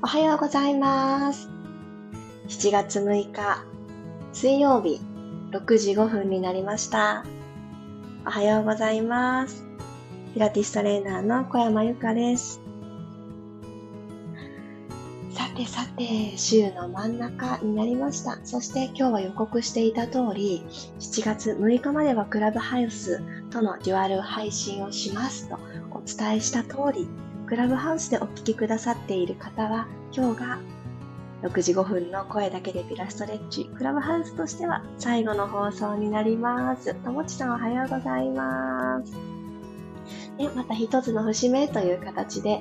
おはようございます。7月6日、水曜日、6時5分になりました。おはようございます。ピラティストレーナーの小山由かです。さてさて、週の真ん中になりました。そして今日は予告していた通り、7月6日まではクラブハウスとのデュアル配信をしますとお伝えした通り、クラブハウスでお聞きくださっている方は、今日が6時5分の声だけでピラストレッチ、クラブハウスとしては最後の放送になります。ともちさんおはようございます。でまた一つの節目という形で、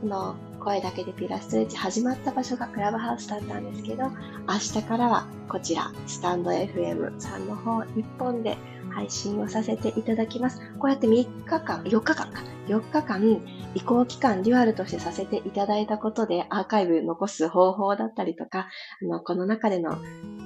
この声だけでピラストレッチ始まった場所がクラブハウスだったんですけど、明日からはこちら、スタンド FM さんの方、日本で配信をさせていただきます。こうやって3日間、4日間か、4日間移行期間デュアルとしてさせていただいたことでアーカイブ残す方法だったりとか、あの、この中での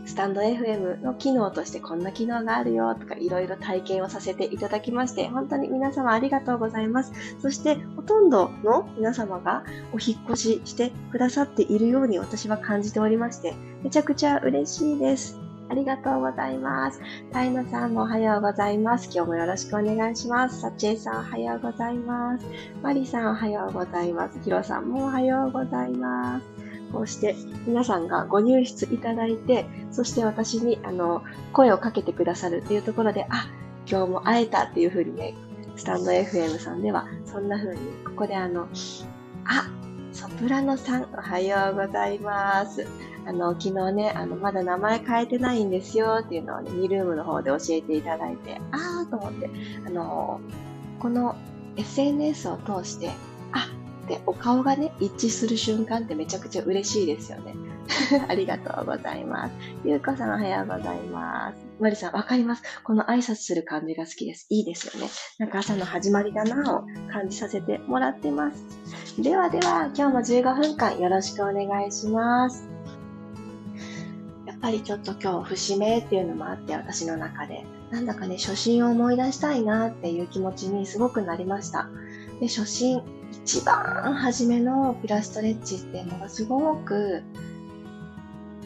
スタンド FM の機能としてこんな機能があるよとかいろいろ体験をさせていただきまして、本当に皆様ありがとうございます。そしてほとんどの皆様がお引越ししてくださっているように私は感じておりまして、めちゃくちゃ嬉しいです。ありがとうございます。タイナさんもおはようございます。今日もよろしくお願いします。サチエさんおはようございます。マリさんおはようございます。ヒロさんもおはようございます。こうして皆さんがご入室いただいて、そして私にあの声をかけてくださるっていうところで、あ、今日も会えたっていう風にね、スタンド FM さんではそんな風に、ここであの、あ、ソプラノさんおはようございます。あの、昨日ね、あの、まだ名前変えてないんですよっていうのをね、ミルームの方で教えていただいて、あーと思って、あの、この SNS を通して、あってお顔がね、一致する瞬間ってめちゃくちゃ嬉しいですよね。ありがとうございます。ゆうこさんおはようございます。まりさん、わかります。この挨拶する感じが好きです。いいですよね。なんか朝の始まりだなを感じさせてもらってます。ではでは、今日も15分間よろしくお願いします。ぱりちょっと今日節目っていうのもあって私の中で。なんだかね初心を思い出したいなっていう気持ちにすごくなりました。で初心一番初めのピラストレッチっていうのがすごく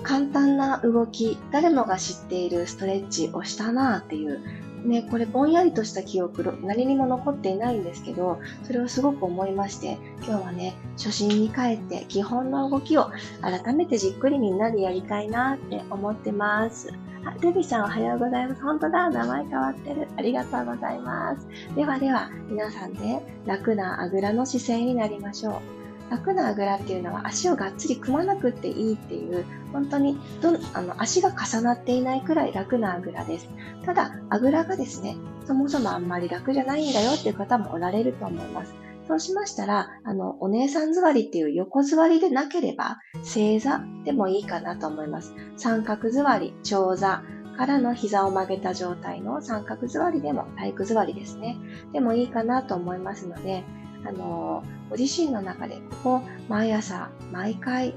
簡単な動き誰もが知っているストレッチをしたなっていうね、これぼんやりとした記憶、何にも残っていないんですけど、それをすごく思いまして、今日はね、初心に帰って基本の動きを改めてじっくりみんなでやりたいなって思ってます。あ、デビさんおはようございます。本当だ、名前変わってる。ありがとうございます。ではでは、皆さんで楽なあぐらの姿勢になりましょう。楽なあぐらっていうのは足をがっつり組まなくていいっていう本当にどあの足が重なっていないくらい楽なあぐらですただあぐらがですねそもそもあんまり楽じゃないんだよっていう方もおられると思いますそうしましたら、あの、お姉さん座りっていう横座りでなければ、正座でもいいかなと思います。三角座り、長座からの膝を曲げた状態の三角座りでも、体育座りですね。でもいいかなと思いますので、あの、ご自身の中で、ここ、毎朝、毎回、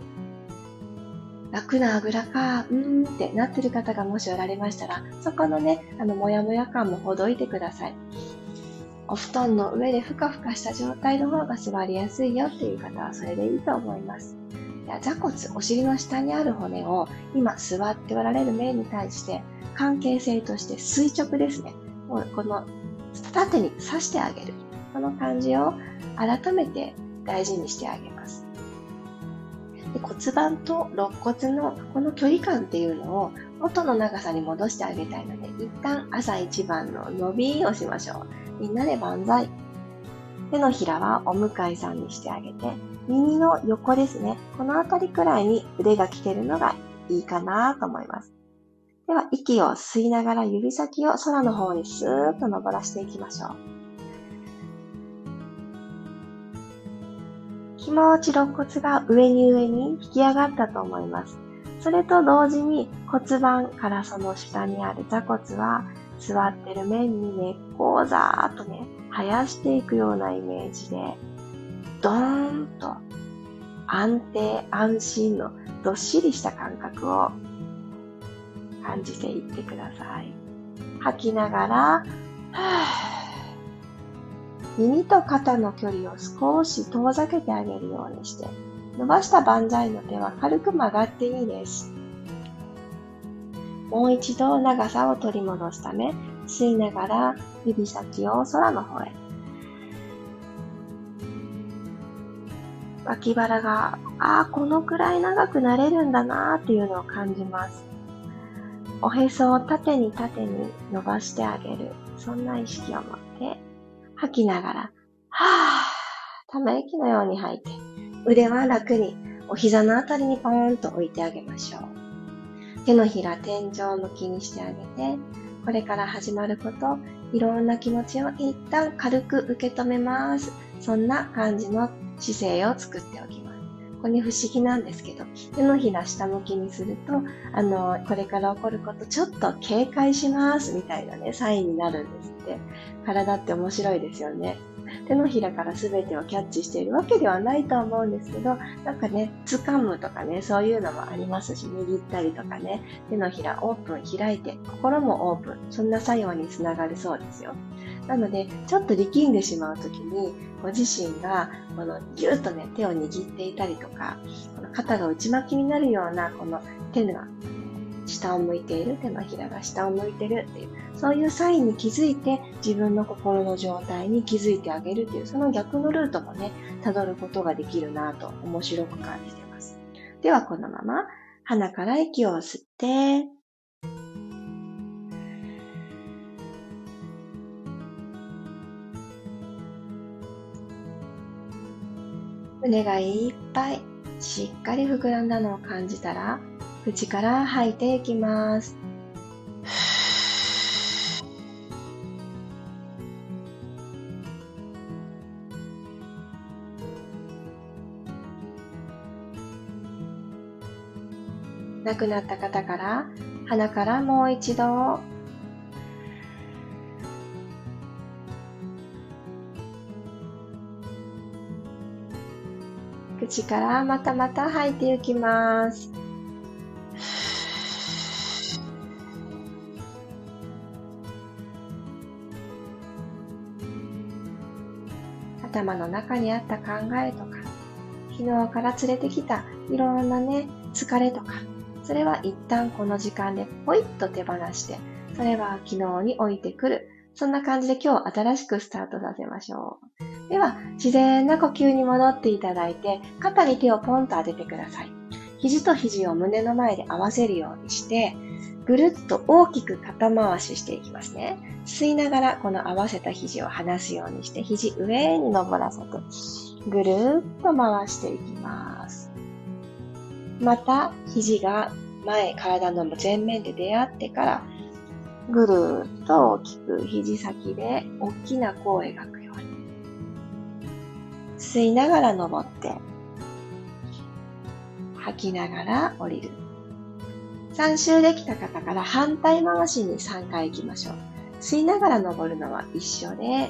楽なあぐらか、うーんってなってる方がもしおられましたら、そこのね、あの、もやもや感もほどいてください。お布団の上でふかふかした状態の方が座りやすいよっていう方はそれでいいと思います。座骨、お尻の下にある骨を今座っておられる面に対して関係性として垂直ですね。もうこの縦に刺してあげる。この感じを改めて大事にしてあげます。で骨盤と肋骨のこの距離感っていうのを元の長さに戻してあげたいので、一旦朝一番の伸びをしましょう。みんなで万歳。手のひらはお向かいさんにしてあげて、耳の横ですね。この辺りくらいに腕が来てるのがいいかなと思います。では、息を吸いながら指先を空の方にスーッと登らせていきましょう。気持ち肋骨が上に上に引き上がったと思います。それと同時に骨盤からその下にある座骨は座ってる面に根っこをざーっとね、生やしていくようなイメージで、ドーンと安定安心のどっしりした感覚を感じていってください。吐きながら、はぁ耳と肩の距離を少し遠ざけてあげるようにして、伸ばした万歳の手は軽く曲がっていいです。もう一度長さを取り戻すため、吸いながら指先を空の方へ。脇腹が、ああ、このくらい長くなれるんだなーっていうのを感じます。おへそを縦に縦に伸ばしてあげる。そんな意識を持って、吐きながら、はぁ、ため息のように吐いて、腕は楽にお膝のあたりにポーンと置いてあげましょう。手のひら天井向きにしてあげて、これから始まること、いろんな気持ちを一旦軽く受け止めます。そんな感じの姿勢を作っておきます。これ不思議なんですけど、手のひら下向きにすると、あの、これから起こることちょっと警戒しますみたいなね、サインになるんですって。体って面白いですよね。手のひらから全てをキャッチしているわけではないと思うんですけど、なんかね、掴むとかね、そういうのもありますし、握ったりとかね、手のひらオープン開いて、心もオープン、そんな作用につながるそうですよ。なので、ちょっと力んでしまうときに、ご自身が、このぎゅっとね、手を握っていたりとか、この肩が内巻きになるような、この手が下を向いている、手のひらが下を向いてるっていう、そういうサインに気づいて、自分の心の状態に気づいてあげるっていう、その逆のルートもね、辿ることができるなと面白く感じてます。では、このまま、鼻から息を吸って、胸がいっぱいしっかり膨らんだのを感じたら口から吐いていきます。亡くなった方から鼻からもう一度口からまたまた吐いていきます。頭の中にあった考えとか、昨日から連れてきたいろんなね、疲れとか、それは一旦この時間でポイッと手放して、それは昨日に置いてくる。そんな感じで今日新しくスタートさせましょう。では、自然な呼吸に戻っていただいて、肩に手をポンと当ててください。肘と肘を胸の前で合わせるようにして、ぐるっと大きく肩回ししていきますね。吸いながらこの合わせた肘を離すようにして、肘上に登らせて、ぐるっと回していきます。また、肘が前、体の前面で出会ってから、ぐるっと大きく肘先で大きな弧を描くように。吸いながら登って、吐きながら降りる。3周できた方から反対回しに3回行きましょう。吸いながら登るのは一緒で、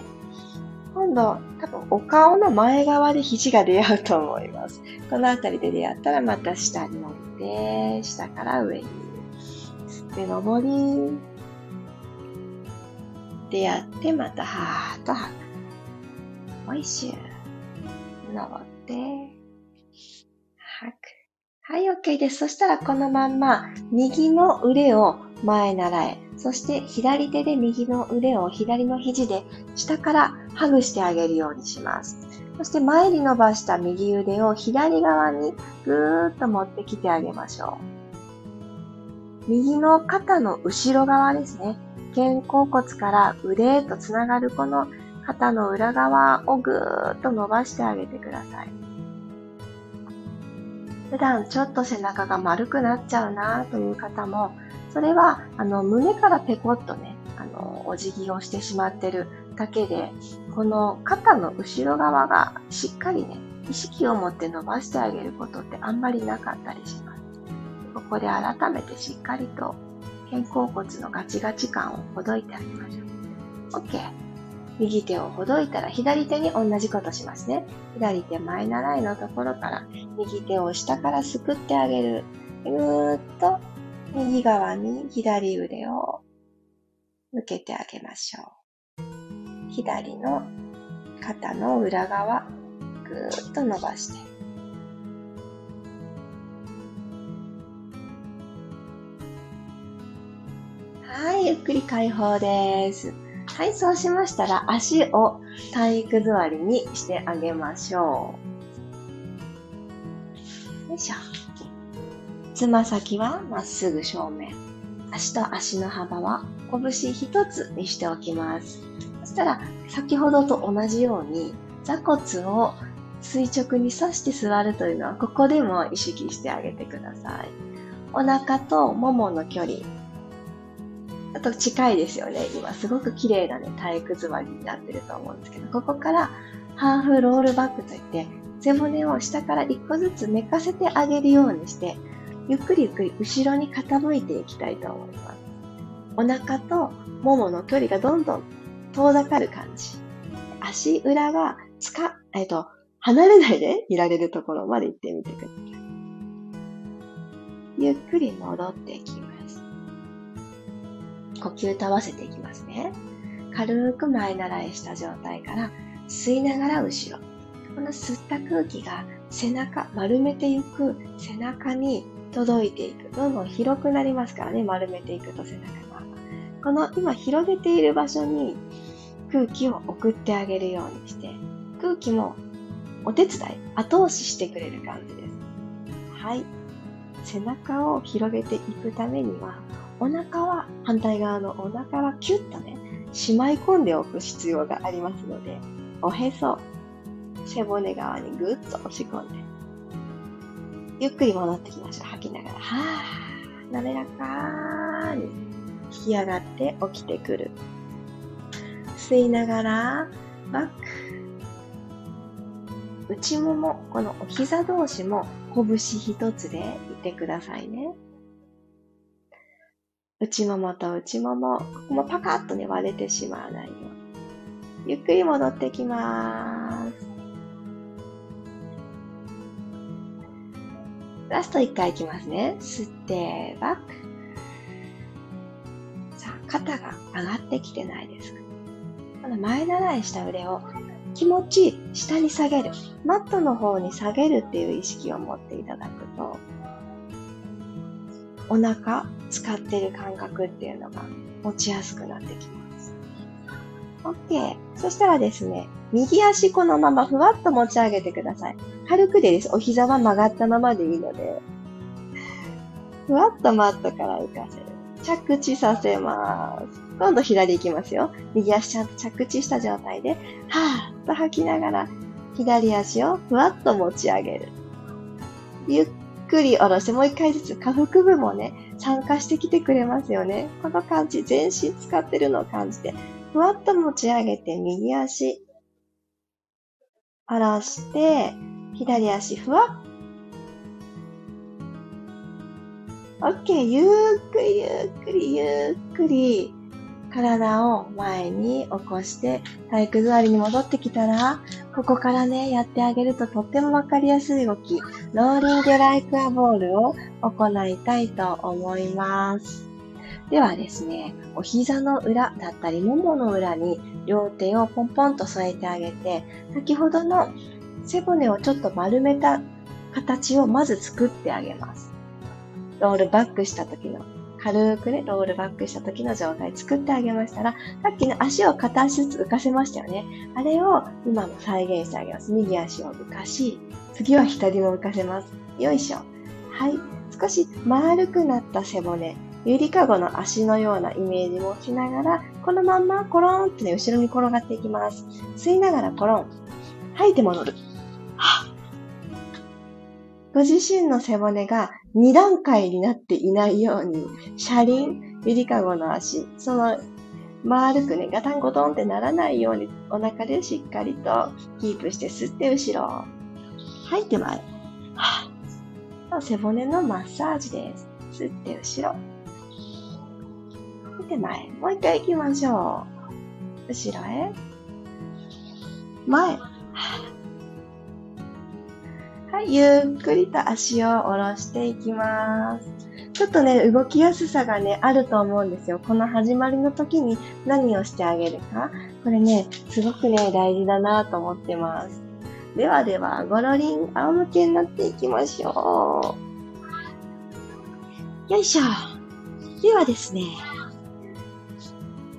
今度、多分お顔の前側で肘が出会うと思います。この辺りで出会ったらまた下に降りて、下から上に。吸って登り。出会ってまたはーっと吐く。おいしゅう。登って、吐く。はい、OK です。そしたらこのまんま、右の腕を前習え。そして左手で右の腕を左の肘で下からハグしてあげるようにします。そして前に伸ばした右腕を左側にぐーっと持ってきてあげましょう。右の肩の後ろ側ですね。肩甲骨から腕へとつながるこの肩の裏側をぐーっと伸ばしてあげてください。普段ちょっと背中が丸くなっちゃうなという方も、それはあの胸からペコッとね、あのお辞儀をしてしまってるだけで、この肩の後ろ側がしっかりね、意識を持って伸ばしてあげることってあんまりなかったりします。ここで改めてしっかりと肩甲骨のガチガチ感をほどいてあげましょう。OK。右手をほどいたら左手に同じことしますね。左手前習いのところから右手を下からすくってあげる。ぐーっと右側に左腕を向けてあげましょう。左の肩の裏側、ぐーっと伸ばして。はい、ゆっくり解放です。はい、そうしましたら足を体育座りにしてあげましょう。よいしょ。つま先はまっすぐ正面。足と足の幅は拳一つにしておきます。そしたら、先ほどと同じように座骨を垂直に刺して座るというのは、ここでも意識してあげてください。お腹とももの距離。あと近いですよね。今すごく綺麗なね、体育座りになってると思うんですけど、ここからハーフロールバックといって、背骨を下から一個ずつ寝かせてあげるようにして、ゆっくりゆっくり後ろに傾いていきたいと思います。お腹とももの距離がどんどん遠ざかる感じ。足裏がつか、えっと、離れないでいられるところまで行ってみてください。ゆっくり戻っていきます。呼吸と合わせていきますね。軽く前習いした状態から吸いながら後ろ。この吸った空気が背中、丸めていく背中に届いていく。どんどん広くなりますからね、丸めていくと背中が。この今広げている場所に空気を送ってあげるようにして、空気もお手伝い、後押ししてくれる感じです。はい。背中を広げていくためには、お腹は、反対側のお腹はキュッとね、しまい込んでおく必要がありますので、おへそ、背骨側にぐっと押し込んで、ゆっくり戻ってきましょう。吐きながら、はぁ、滑らかに引き上がって起きてくる。吸いながら、バック。内もも、このお膝同士も拳一つでいてくださいね。内ももと内もも、ここもパカッとね割れてしまわないように。ゆっくり戻ってきます。ラスト1回いきますね。吸って、バック。さあ、肩が上がってきてないですかこの前習いした腕を気持ち下に下げる。マットの方に下げるっていう意識を持っていただくと、お腹使ってる感覚っていうのが持ちやすくなってきます。OK。そしたらですね、右足このままふわっと持ち上げてください。軽くでです。お膝は曲がったままでいいので、ふわっとマットから浮かせる。着地させます。今度左行きますよ。右足ちゃんと着地した状態で、はーっと吐きながら、左足をふわっと持ち上げる。ゆっくり下ろして、もう一回ずつ下腹部もね、参加してきてくれますよね。この感じ、全身使ってるのを感じて、ふわっと持ち上げて、右足、下ろして、左足ふわっ OK。ゆっくりゆっくりゆっくり体を前に起こして体育座りに戻ってきたら、ここからね、やってあげるととってもわかりやすい動き、ローリングライクアボールを行いたいと思います。ではですね、お膝の裏だったり、ももの裏に両手をポンポンと添えてあげて、先ほどの背骨をちょっと丸めた形をまず作ってあげます。ロールバックした時の、軽くね、ロールバックした時の状態作ってあげましたら、さっきの足を片足ずつ浮かせましたよね。あれを今も再現してあげます。右足を浮かし、次は左も浮かせます。よいしょ。はい。少し丸くなった背骨、ゆりかごの足のようなイメージもしながら、このまんまコロンってね、後ろに転がっていきます。吸いながらコロン。吐いて戻る。はっご自身の背骨が2段階になっていないように、車輪、ゆりかごの足、その丸くね、ガタンゴトンってならないように、お腹でしっかりとキープして吸って後ろ。吐いて前。背骨のマッサージです。吸って後ろ。吐いて前。もう一回行きましょう。後ろへ。前。はい、ゆっくりと足を下ろしていきます。ちょっとね、動きやすさがね、あると思うんですよ。この始まりの時に何をしてあげるか。これね、すごくね、大事だなと思ってます。ではでは、ゴロリン、仰向けになっていきましょう。よいしょ。ではですね、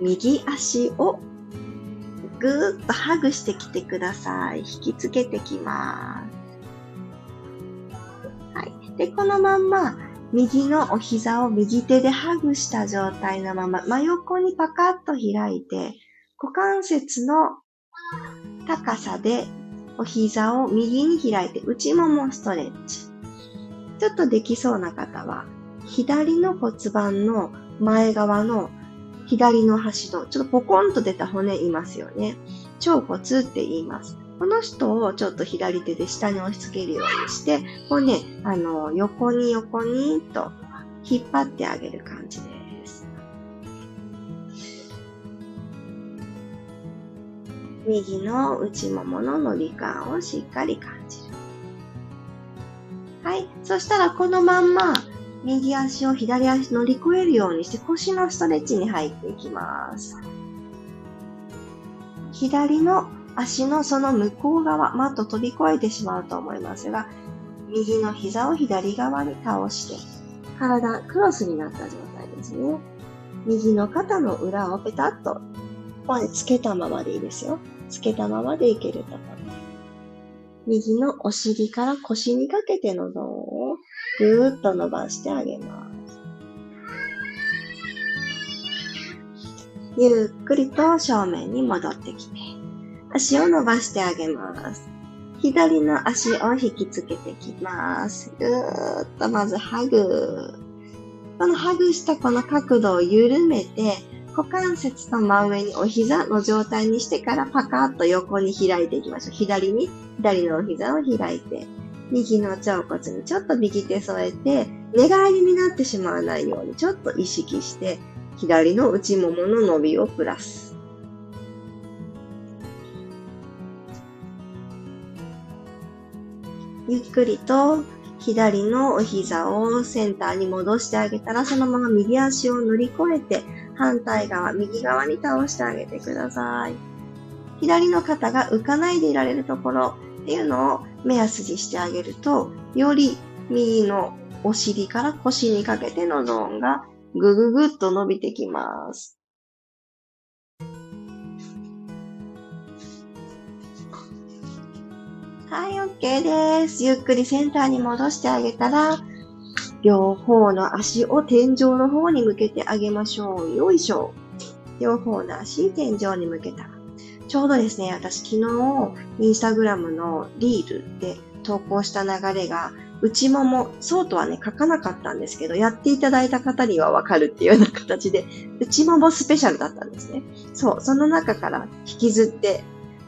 右足をぐーっとハグしてきてください。引きつけてきます。で、このまんま、右のお膝を右手でハグした状態のまま、真横にパカッと開いて、股関節の高さでお膝を右に開いて内ももストレッチ。ちょっとできそうな方は、左の骨盤の前側の左の端の、ちょっとポコンと出た骨いますよね。腸骨って言います。この人をちょっと左手で下に押し付けるようにして、こうね、あの、横に横にと引っ張ってあげる感じです。右の内ももの伸び感をしっかり感じる。はい。そしたらこのまんま、右足を左足乗り越えるようにして腰のストレッチに入っていきます。左の足のその向こう側、マット飛び越えてしまうと思いますが、右の膝を左側に倒して、体クロスになった状態ですね。右の肩の裏をペタッと、ここにつけたままでいいですよ。つけたままでいけると思います。右のお尻から腰にかけてのゾーンをぐーっと伸ばしてあげます。ゆっくりと正面に戻ってきて、足を伸ばしてあげます。左の足を引きつけてきます。ぐーっとまずハグ。このハグしたこの角度を緩めて、股関節の真上にお膝の状態にしてからパカッと横に開いていきましょう。左に、左のお膝を開いて、右の腸骨にちょっと右手添えて、寝返りになってしまわないようにちょっと意識して、左の内ももの伸びをプラス。ゆっくりと左のお膝をセンターに戻してあげたら、そのまま右足を乗り越えて、反対側、右側に倒してあげてください。左の肩が浮かないでいられるところっていうのを目安にしてあげると、より右のお尻から腰にかけてのゾーンがぐぐぐっと伸びてきます。はい、OK です。ゆっくりセンターに戻してあげたら、両方の足を天井の方に向けてあげましょう。よいしょ。両方の足、天井に向けた。ちょうどですね、私昨日、インスタグラムのリールで投稿した流れが、内もも、そうとはね、書かなかったんですけど、やっていただいた方にはわかるっていうような形で、内ももスペシャルだったんですね。そう、その中から引きずって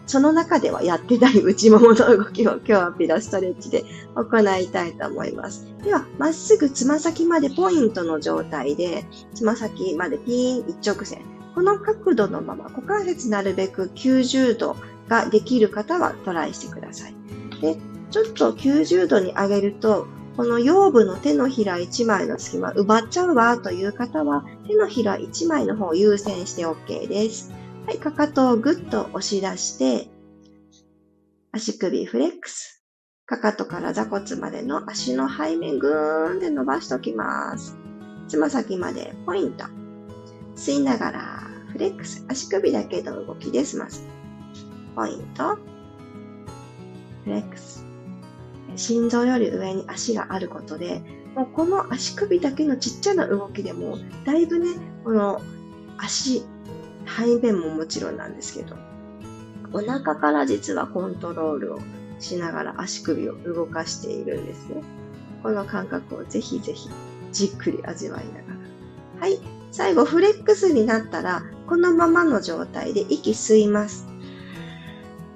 その中ではやってない内ももの動きを今日はピラストレッチで行いたいと思います。では、まっすぐつま先までポイントの状態で、つま先までピーン一直線。この角度のまま、股関節なるべく90度ができる方はトライしてください。で、ちょっと90度に上げると、この腰部の手のひら1枚の隙間奪っちゃうわという方は、手のひら1枚の方を優先して OK です。はい、かかとをぐっと押し出して、足首フレックス。かかとから座骨までの足の背面ぐーんで伸ばしておきます。つま先までポイント。吸いながらフレックス。足首だけの動きです。まず。ポイント。フレックス。心臓より上に足があることで、もうこの足首だけのちっちゃな動きでも、だいぶね、この足背面ももちろんなんですけど、お腹から実はコントロールをしながら足首を動かしているんですね。この感覚をぜひぜひじっくり味わいながら。はい。最後、フレックスになったら、このままの状態で息吸います。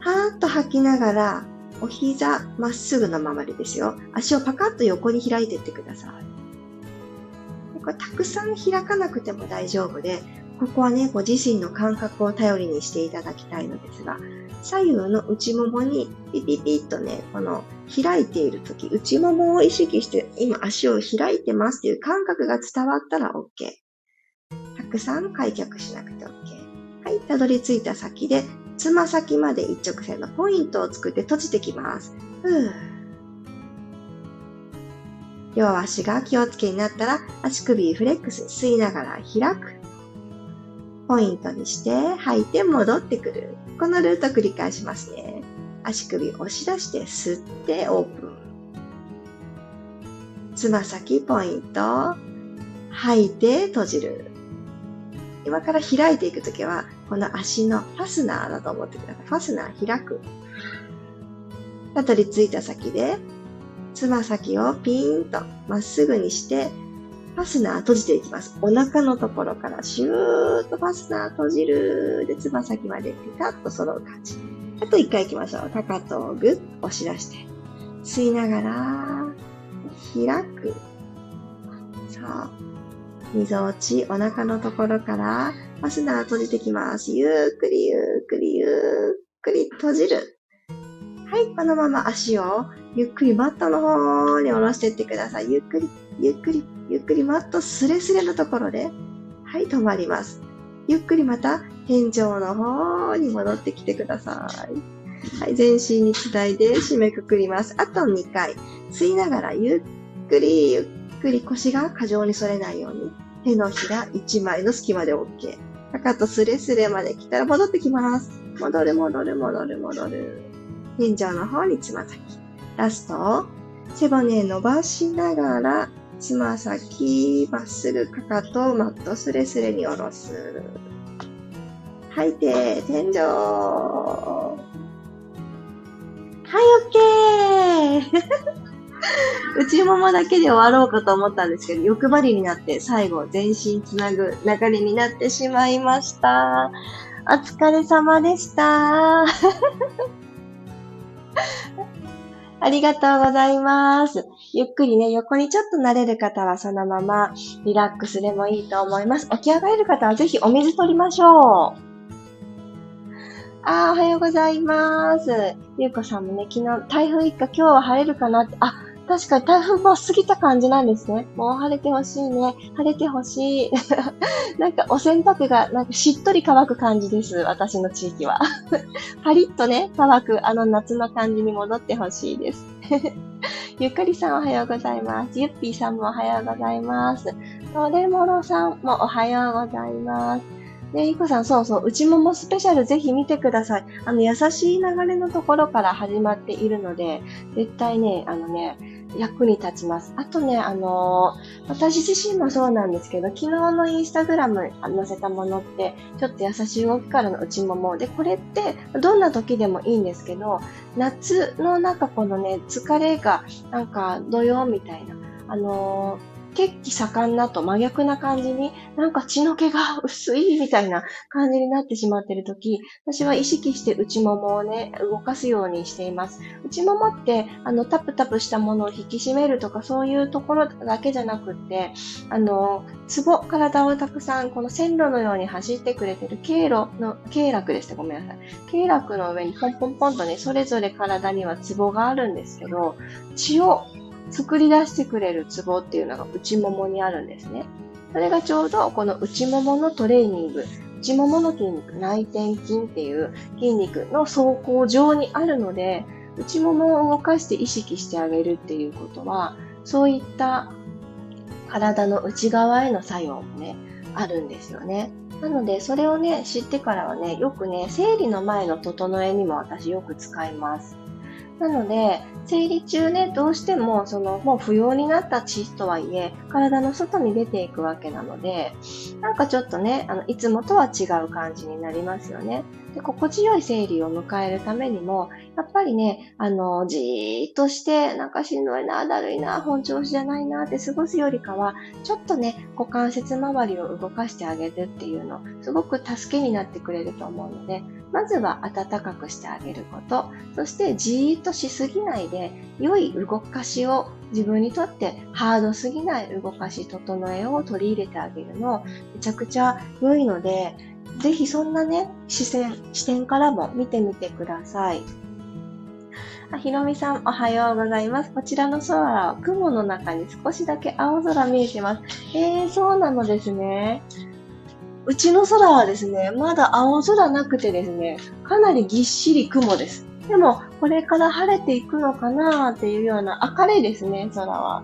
はーっと吐きながら、お膝まっすぐのままでですよ。足をパカッと横に開いていってください。これたくさん開かなくても大丈夫で、ここはね、ご自身の感覚を頼りにしていただきたいのですが、左右の内ももにピピピッとね、この開いているとき、内ももを意識して今足を開いてますっていう感覚が伝わったら OK。たくさん開脚しなくて OK。はい、たどり着いた先で、つま先まで一直線のポイントを作って閉じてきます。ふー両足が気をつけになったら足首フレックス吸いながら開く。ポイントにして吐いて戻ってくる。このルート繰り返しますね。足首押し出して吸ってオープン。つま先ポイント。吐いて閉じる。今から開いていくときは、この足のファスナーだと思ってください。ファスナー開く。たどり着いた先で、つま先をピーンとまっすぐにして、ファスナー閉じていきます。お腹のところからシューッとファスナー閉じる。で、つま先までピタッと揃う感じ。あと一回行きましょう。かかとをぐっと押し出して。吸いながら、開く。そう。みぞおち、お腹のところから、ファスナー閉じてきます。ゆっくりゆっくりゆっくり閉じる。はい、このまま足をゆっくりマットの方に下ろしていってください。ゆっくり、ゆっくり、ゆっくりマットスレスレのところで、はい、止まります。ゆっくりまた天井の方に戻ってきてください。はい、全身につないで締めくくります。あと2回。吸いながらゆっくり、ゆっくり腰が過剰に反れないように。手のひら1枚の隙間で OK。かかとスレスレまで来たら戻ってきます。戻る戻る戻る戻る。天井の方につま先。ラスト、背骨伸ばしながら、つま先、まっすぐかかと、マットスレスレに下ろす。吐いて、天井。はい、オッケー 内ももだけで終わろうかと思ったんですけど、欲張りになって最後全身つなぐ流れになってしまいました。お疲れ様でした。ありがとうございます。ゆっくりね、横にちょっと慣れる方はそのままリラックスでもいいと思います。起き上がれる方はぜひお水取りましょう。あー、おはようございます。ゆうこさんもね、昨日、台風一過今日は晴れるかなって、あ、確かに台風も過ぎた感じなんですね。もう晴れてほしいね。晴れてほしい。なんかお洗濯がなんかしっとり乾く感じです。私の地域は。パリッとね、乾くあの夏の感じに戻ってほしいです。ゆっくりさんおはようございます。ゆっぴーさんもおはようございます。トレモロさんもおはようございます。ね、いこさん、そうそう、内ももスペシャルぜひ見てください。あの、優しい流れのところから始まっているので、絶対ね、あのね、役に立ちます。あとね、あのー、私自身もそうなんですけど、昨日のインスタグラム載せたものって、ちょっと優しい動きからの内もも。で、これって、どんな時でもいいんですけど、夏のなんかこのね、疲れが、なんか土曜みたいな、あのー血気盛んなと真逆な感じに、なんか血の気が薄いみたいな感じになってしまっているとき、私は意識して内ももをね、動かすようにしています。内ももって、あの、タプタプしたものを引き締めるとか、そういうところだけじゃなくって、あの、ツボ、体をたくさん、この線路のように走ってくれてる経路の、経絡でした。ごめんなさい。経絡の上にポンポンポンとね、それぞれ体にはツボがあるんですけど、血を作り出してくれるツボっていうのが内ももにあるんですね。それがちょうどこの内もものトレーニング、内ももの筋肉、内転筋っていう筋肉の走行上にあるので、内ももを動かして意識してあげるっていうことは、そういった体の内側への作用もね、あるんですよね。なので、それをね、知ってからはね、よくね、生理の前の整えにも私よく使います。なので、生理中ね、どうしても、その、もう不要になった血とはいえ、体の外に出ていくわけなので、なんかちょっとね、あの、いつもとは違う感じになりますよね。で、心地よい生理を迎えるためにも、やっぱりね、あの、じーっとして、なんかしんどいな、だるいな、本調子じゃないなって過ごすよりかは、ちょっとね、股関節周りを動かしてあげるっていうの、すごく助けになってくれると思うので、まずは暖かくしてあげること、そしてじーっとしすぎないで、良い動かしを自分にとってハードすぎない動かし、整えを取り入れてあげるの、めちゃくちゃ良いので、ぜひそんなね、視線、視点からも見てみてください。あ、ひろみさん、おはようございます。こちらの空は雲の中に少しだけ青空見えてます。えー、そうなのですね。うちの空はですね、まだ青空なくてですね、かなりぎっしり雲です。でも、これから晴れていくのかなっていうような明るいですね、空は。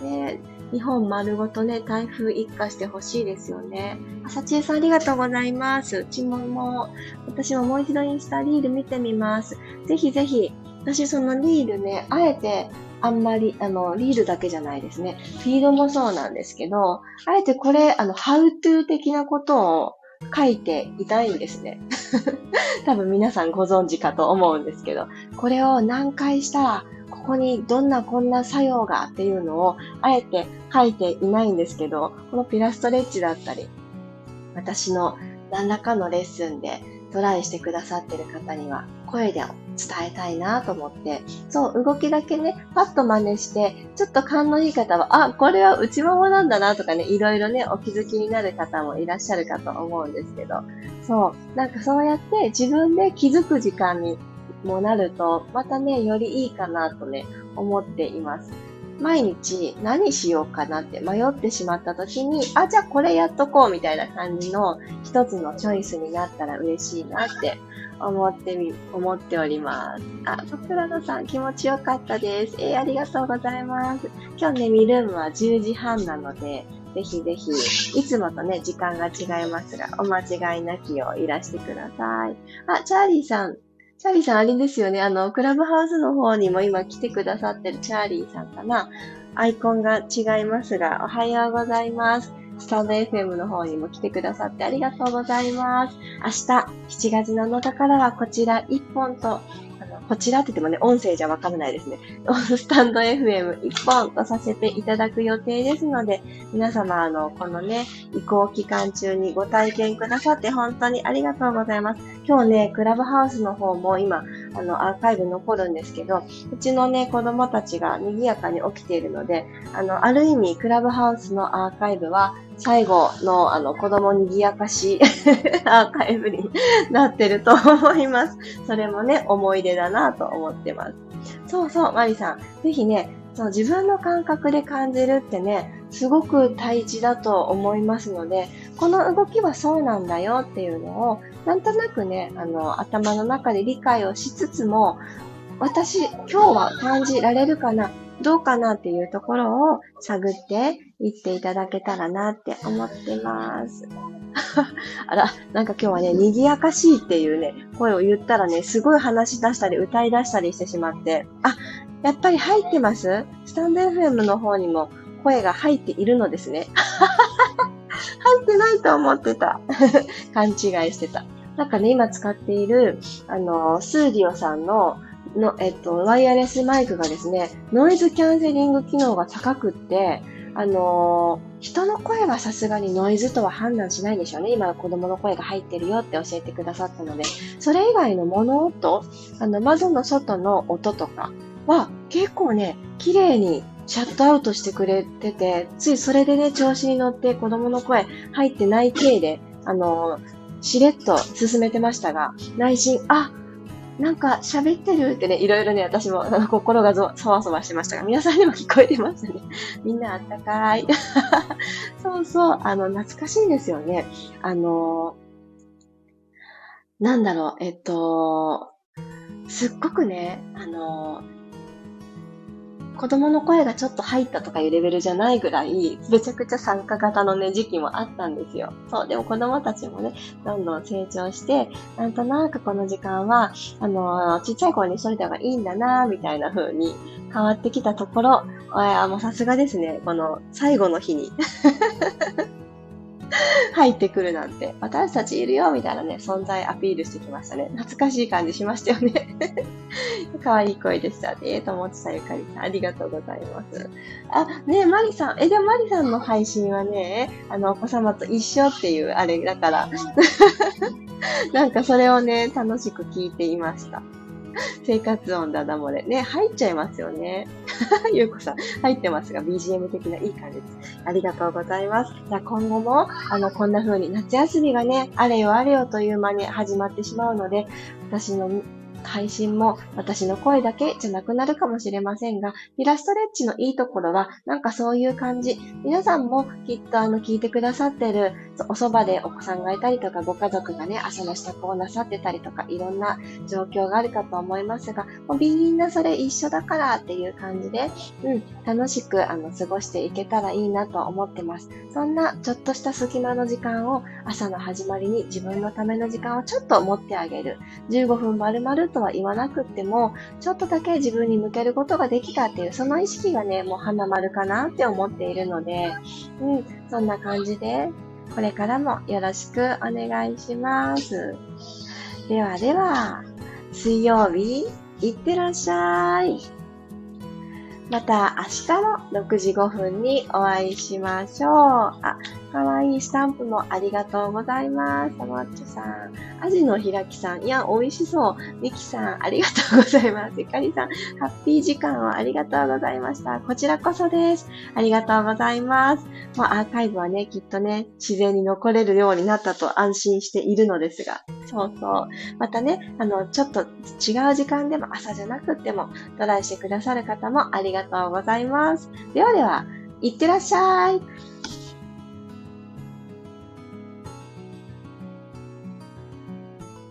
で日本丸ごとね、台風一過してほしいですよね。あさちえさんありがとうございます。うちもも、私ももう一度インスタリール見てみます。ぜひぜひ、私そのリールね、あえてあんまり、あの、リールだけじゃないですね。フィードもそうなんですけど、あえてこれ、あの、ハウトゥー的なことを書いていないんですね。多分皆さんご存知かと思うんですけど、これを何回したら、ここにどんなこんな作用がっていうのを、あえて書いていないんですけど、このピラストレッチだったり、私の何らかのレッスンでトライしてくださってる方には、声で伝えたいなと思って、そう、動きだけね、パッと真似して、ちょっと勘のいい方は、あ、これは内ももなんだなとかね、いろいろね、お気づきになる方もいらっしゃるかと思うんですけど、そう、なんかそうやって自分で気づく時間にもなると、またね、よりいいかなとね、思っています。毎日何しようかなって迷ってしまった時に、あ、じゃあこれやっとこうみたいな感じの一つのチョイスになったら嬉しいなって思ってみ、思っております。あ、桜野さん気持ちよかったです。えー、ありがとうございます。今日ね、見るんは10時半なので、ぜひぜひ、いつもとね、時間が違いますが、お間違いなきよういらしてください。あ、チャーリーさん、チャーリーさん、あれですよね。あの、クラブハウスの方にも今来てくださってるチャーリーさんかな。アイコンが違いますが、おはようございます。スタンド FM の方にも来てくださってありがとうございます。明日、7月7日からはこちら1本とあのこちらって言ってもね、音声じゃわからないですね。スタンド FM1 本とさせていただく予定ですので、皆様、あの、このね、移行期間中にご体験くださって本当にありがとうございます。今日ね、クラブハウスの方も今、あの、アーカイブ残るんですけど、うちのね、子供たちが賑やかに起きているので、あの、ある意味、クラブハウスのアーカイブは、最後のあの子供にぎやかし アーカイブになってると思います。それもね、思い出だなと思ってます。そうそう、マリさん。ぜひね、その自分の感覚で感じるってね、すごく大事だと思いますので、この動きはそうなんだよっていうのを、なんとなくね、あの、頭の中で理解をしつつも、私、今日は感じられるかなどうかなっていうところを探っていっていただけたらなって思ってます。あら、なんか今日はね、賑やかしいっていうね、声を言ったらね、すごい話し出したり歌い出したりしてしまって、あ、やっぱり入ってます？スタンド FM の方にも声が入っているのですね。入ってないと思ってた。勘違いしてた。なんかね、今使っている、あの、スーディオさんのの、えっと、ワイヤレスマイクがですね、ノイズキャンセリング機能が高くって、あのー、人の声はさすがにノイズとは判断しないでしょうね。今子供の声が入ってるよって教えてくださったので。それ以外の物音、あの、窓の外の音とかは結構ね、綺麗にシャットアウトしてくれてて、ついそれでね、調子に乗って子供の声入ってない体で、あの、しれっと進めてましたが、内心、あ、なんか喋ってるってね、いろいろね、私も心がぞそわそわしてましたが、皆さんにも聞こえてますね。みんなあったかい。そうそう、あの、懐かしいですよね。あの、なんだろう、えっと、すっごくね、あの、子供の声がちょっと入ったとかいうレベルじゃないぐらい、めちゃくちゃ参加型のね、時期もあったんですよ。そう、でも子供たちもね、どんどん成長して、なんとなくこの時間は、あのー、ちっちゃい子にしといた方がいいんだな、みたいな風に変わってきたところ、あもうさすがですね、この最後の日に 入ってくるなんて、私たちいるよみたいなね、存在アピールしてきましたね。懐かしい感じしましたよね。可愛い声でしたね。と思ってたゆかりさん、ありがとうございます。あ、ねマリさん、え、でもマリさんの配信はね、あの、お子様と一緒っていうあれだから、なんかそれをね、楽しく聞いていました。生活音だだ漏れ。ね、入っちゃいますよね。ゆうこさん、入ってますが、BGM 的ないい感じです。ありがとうございます。じゃあ今後も、あの、こんな風に夏休みがね、あれよあれよという間に始まってしまうので、私の配信も私の声だけじゃなくなるかもしれませんが、ピラストレッチのいいところは、なんかそういう感じ。皆さんもきっとあの聞いてくださってる、おそばでお子さんがいたりとか、ご家族がね、朝の支度をなさってたりとか、いろんな状況があるかと思いますが、もうみんなそれ一緒だからっていう感じで、うん、楽しくあの過ごしていけたらいいなと思ってます。そんなちょっとした隙間の時間を朝の始まりに自分のための時間をちょっと持ってあげる。15分丸々ととは言わなくっても、ちょっとだけ自分に向けることができたっていう、その意識がね、もう花丸かなって思っているので、うん、そんな感じで、これからもよろしくお願いします。ではでは、水曜日、いってらっしゃい。また明日の6時5分にお会いしましょう。あ、かわいいスタンプもありがとうございます。たまっちさん。アジの開きさん。いや、美味しそう。ミキさん、ありがとうございます。ゆかりさん、ハッピー時間をありがとうございました。こちらこそです。ありがとうございます。もうアーカイブはね、きっとね、自然に残れるようになったと安心しているのですが。そうそう。またね、あの、ちょっと違う時間でも朝じゃなくってもトライしてくださる方もありがとうございます。ではでは、いってらっしゃい。